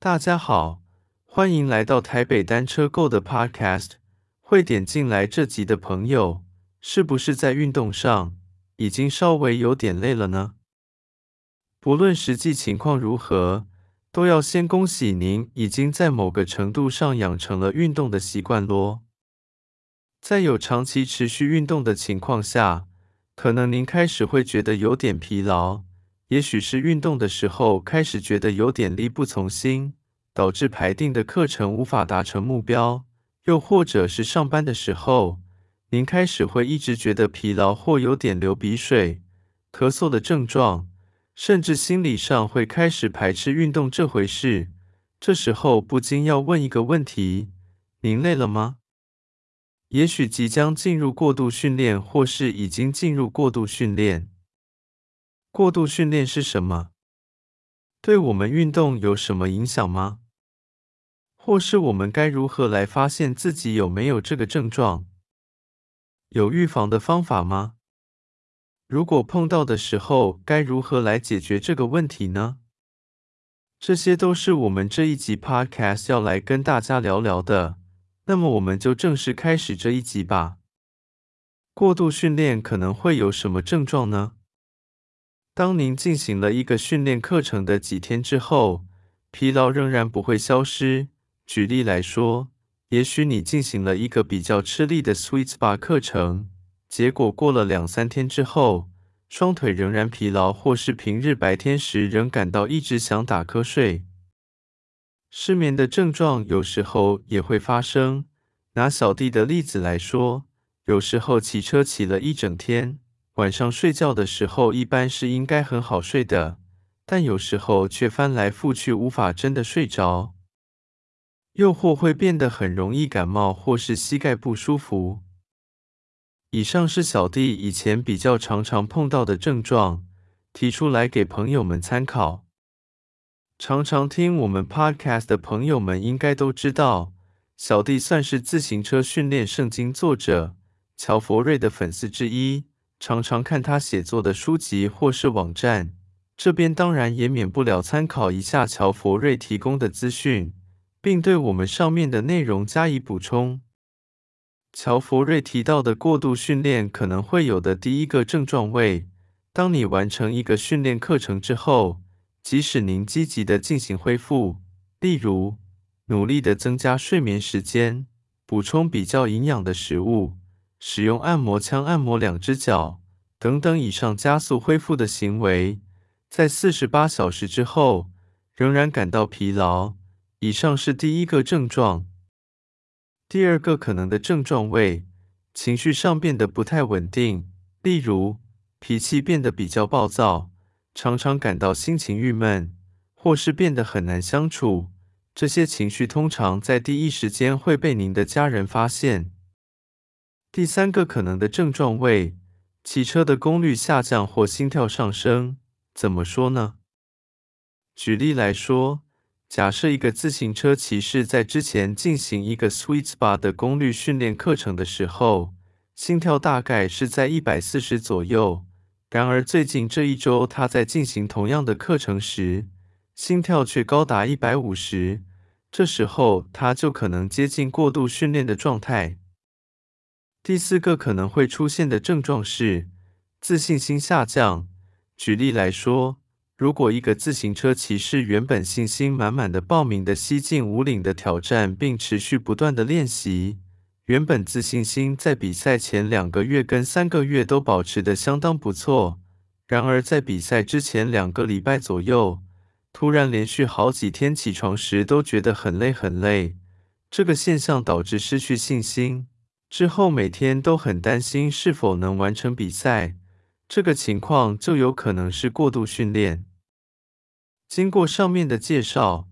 大家好，欢迎来到台北单车购的 Podcast。会点进来这集的朋友，是不是在运动上已经稍微有点累了呢？不论实际情况如何，都要先恭喜您已经在某个程度上养成了运动的习惯咯。在有长期持续运动的情况下，可能您开始会觉得有点疲劳，也许是运动的时候开始觉得有点力不从心，导致排定的课程无法达成目标；又或者是上班的时候，您开始会一直觉得疲劳或有点流鼻水、咳嗽的症状，甚至心理上会开始排斥运动这回事。这时候不禁要问一个问题：您累了吗？也许即将进入过度训练，或是已经进入过度训练。过度训练是什么？对我们运动有什么影响吗？或是我们该如何来发现自己有没有这个症状？有预防的方法吗？如果碰到的时候，该如何来解决这个问题呢？这些都是我们这一集 Podcast 要来跟大家聊聊的。那么我们就正式开始这一集吧。过度训练可能会有什么症状呢？当您进行了一个训练课程的几天之后，疲劳仍然不会消失。举例来说，也许你进行了一个比较吃力的 Sweet Spa 课程，结果过了两三天之后，双腿仍然疲劳，或是平日白天时仍感到一直想打瞌睡。失眠的症状有时候也会发生。拿小弟的例子来说，有时候骑车骑了一整天，晚上睡觉的时候一般是应该很好睡的，但有时候却翻来覆去无法真的睡着。又或会变得很容易感冒，或是膝盖不舒服。以上是小弟以前比较常常碰到的症状，提出来给朋友们参考。常常听我们 Podcast 的朋友们应该都知道，小弟算是自行车训练圣经作者乔佛瑞的粉丝之一，常常看他写作的书籍或是网站。这边当然也免不了参考一下乔佛瑞提供的资讯，并对我们上面的内容加以补充。乔佛瑞提到的过度训练可能会有的第一个症状为：当你完成一个训练课程之后。即使您积极的进行恢复，例如努力的增加睡眠时间、补充比较营养的食物、使用按摩枪按摩两只脚等等以上加速恢复的行为，在四十八小时之后仍然感到疲劳，以上是第一个症状。第二个可能的症状为情绪上变得不太稳定，例如脾气变得比较暴躁。常常感到心情郁闷，或是变得很难相处，这些情绪通常在第一时间会被您的家人发现。第三个可能的症状为骑车的功率下降或心跳上升。怎么说呢？举例来说，假设一个自行车骑士在之前进行一个 Sweet Spot 的功率训练课程的时候，心跳大概是在一百四十左右。然而，最近这一周，他在进行同样的课程时，心跳却高达一百五十。这时候，他就可能接近过度训练的状态。第四个可能会出现的症状是自信心下降。举例来说，如果一个自行车骑士原本信心满满的报名的西进五岭的挑战，并持续不断的练习。原本自信心在比赛前两个月跟三个月都保持的相当不错，然而在比赛之前两个礼拜左右，突然连续好几天起床时都觉得很累很累。这个现象导致失去信心，之后每天都很担心是否能完成比赛。这个情况就有可能是过度训练。经过上面的介绍。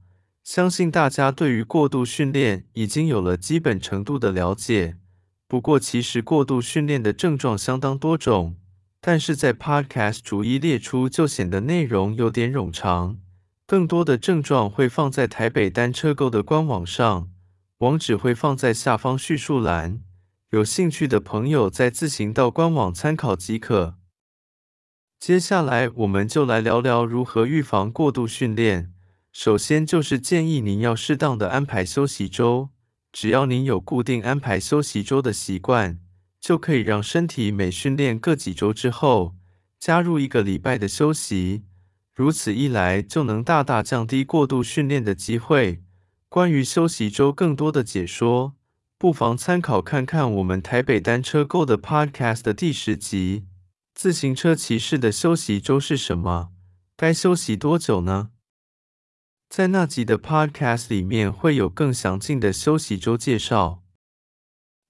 相信大家对于过度训练已经有了基本程度的了解。不过，其实过度训练的症状相当多种，但是在 Podcast 逐一列出就显得内容有点冗长。更多的症状会放在台北单车购的官网上，网址会放在下方叙述栏，有兴趣的朋友再自行到官网参考即可。接下来，我们就来聊聊如何预防过度训练。首先就是建议您要适当的安排休息周，只要您有固定安排休息周的习惯，就可以让身体每训练个几周之后，加入一个礼拜的休息，如此一来就能大大降低过度训练的机会。关于休息周更多的解说，不妨参考看看我们台北单车购的 Podcast 的第十集。自行车骑士的休息周是什么？该休息多久呢？在那集的 Podcast 里面会有更详尽的休息周介绍。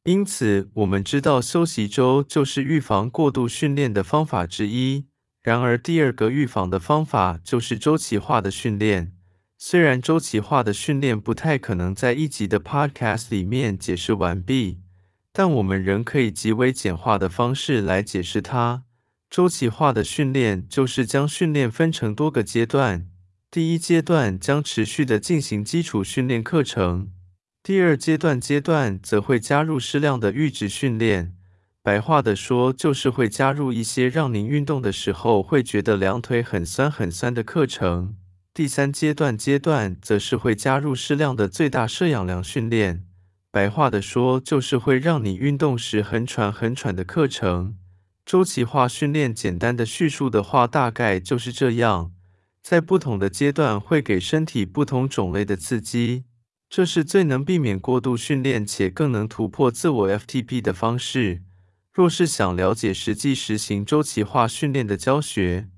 因此，我们知道休息周就是预防过度训练的方法之一。然而，第二个预防的方法就是周期化的训练。虽然周期化的训练不太可能在一集的 Podcast 里面解释完毕，但我们仍可以极为简化的方式来解释它。周期化的训练就是将训练分成多个阶段。第一阶段将持续的进行基础训练课程，第二阶段阶段则会加入适量的阈值训练。白话的说，就是会加入一些让您运动的时候会觉得两腿很酸很酸的课程。第三阶段阶段则是会加入适量的最大摄氧量训练，白话的说就是会让你运动时很喘很喘的课程。周期化训练简单的叙述的话，大概就是这样，在不同的阶段会给身体不同种类的刺激，这是最能避免过度训练且更能突破自我 FTP 的方式。若是想了解实际实行周期化训练的教学，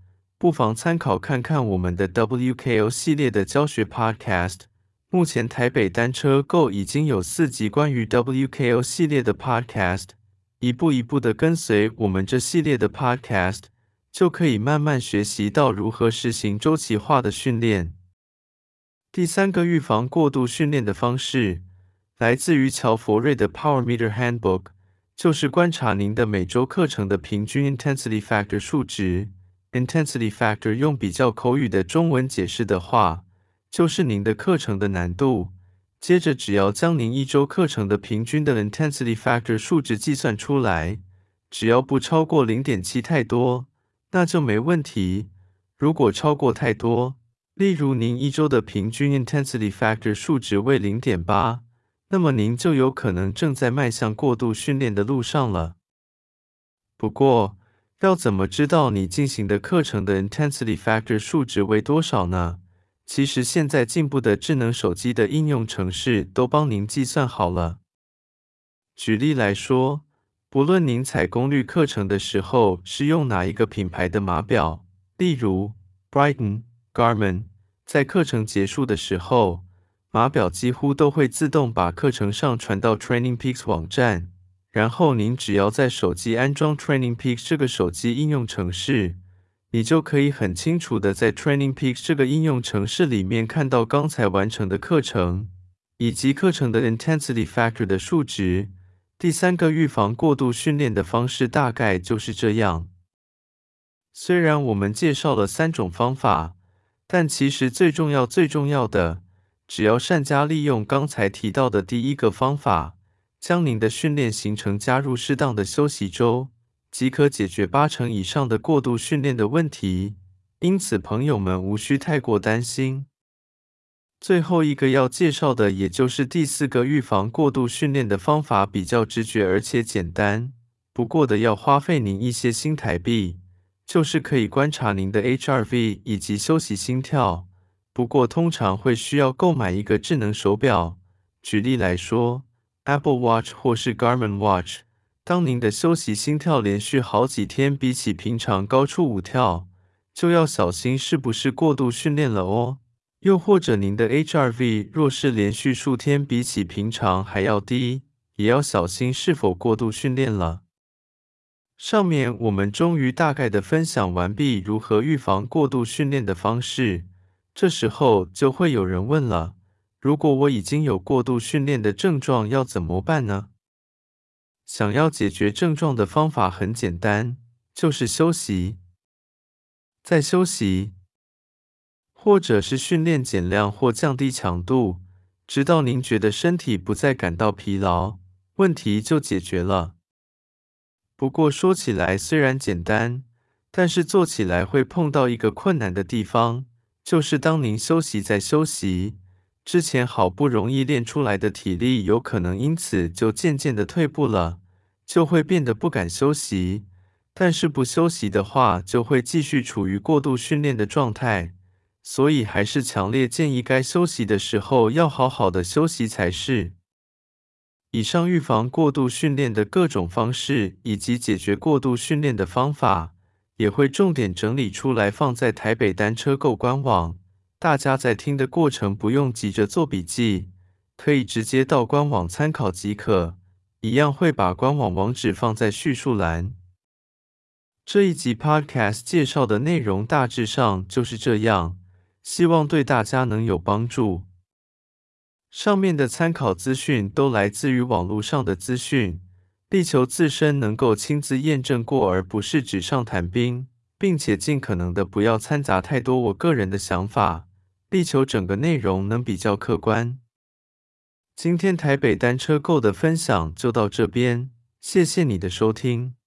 不妨参考看看我们的 WKO 系列的教学 Podcast。目前台北单车购已经有四集关于 WKO 系列的 Podcast，一步一步的跟随我们这系列的 Podcast，就可以慢慢学习到如何实行周期化的训练。第三个预防过度训练的方式，来自于乔佛瑞的 Power Meter Handbook，就是观察您的每周课程的平均 Intensity Factor 数值。Intensity factor 用比较口语的中文解释的话，就是您的课程的难度。接着，只要将您一周课程的平均的 Intensity factor 数值计算出来，只要不超过零点七太多，那就没问题。如果超过太多，例如您一周的平均 Intensity factor 数值为零点八，那么您就有可能正在迈向过度训练的路上了。不过，要怎么知道你进行的课程的 intensity factor 数值为多少呢？其实现在进步的智能手机的应用程式都帮您计算好了。举例来说，不论您采功率课程的时候是用哪一个品牌的码表，例如 Brighton、Garmin，在课程结束的时候，码表几乎都会自动把课程上传到 Training Peaks 网站。然后您只要在手机安装 Training Peaks 这个手机应用程式，你就可以很清楚的在 Training Peaks 这个应用程式里面看到刚才完成的课程，以及课程的 Intensity Factor 的数值。第三个预防过度训练的方式大概就是这样。虽然我们介绍了三种方法，但其实最重要最重要的，只要善加利用刚才提到的第一个方法。将您的训练行程加入适当的休息周，即可解决八成以上的过度训练的问题。因此，朋友们无需太过担心。最后一个要介绍的，也就是第四个预防过度训练的方法，比较直觉而且简单，不过的要花费您一些新台币，就是可以观察您的 HRV 以及休息心跳。不过通常会需要购买一个智能手表。举例来说。Apple Watch 或是 Garmin Watch，当您的休息心跳连续好几天比起平常高出五跳，就要小心是不是过度训练了哦。又或者您的 HRV 若是连续数天比起平常还要低，也要小心是否过度训练了。上面我们终于大概的分享完毕如何预防过度训练的方式，这时候就会有人问了。如果我已经有过度训练的症状，要怎么办呢？想要解决症状的方法很简单，就是休息，再休息，或者是训练减量或降低强度，直到您觉得身体不再感到疲劳，问题就解决了。不过说起来虽然简单，但是做起来会碰到一个困难的地方。就是当您休息再休息，之前好不容易练出来的体力，有可能因此就渐渐的退步了，就会变得不敢休息。但是不休息的话，就会继续处于过度训练的状态。所以还是强烈建议，该休息的时候要好好的休息才是。以上预防过度训练的各种方式，以及解决过度训练的方法，也会重点整理出来放在台北单车购官网。大家在听的过程不用急着做笔记，可以直接到官网参考即可。一样会把官网网址放在叙述栏。这一集 Podcast 介绍的内容大致上就是这样，希望对大家能有帮助。上面的参考资讯都来自于网络上的资讯，力求自身能够亲自验证过，而不是纸上谈兵，并且尽可能的不要掺杂太多我个人的想法，力求整个内容能比较客观。今天台北单车购的分享就到这边，谢谢你的收听。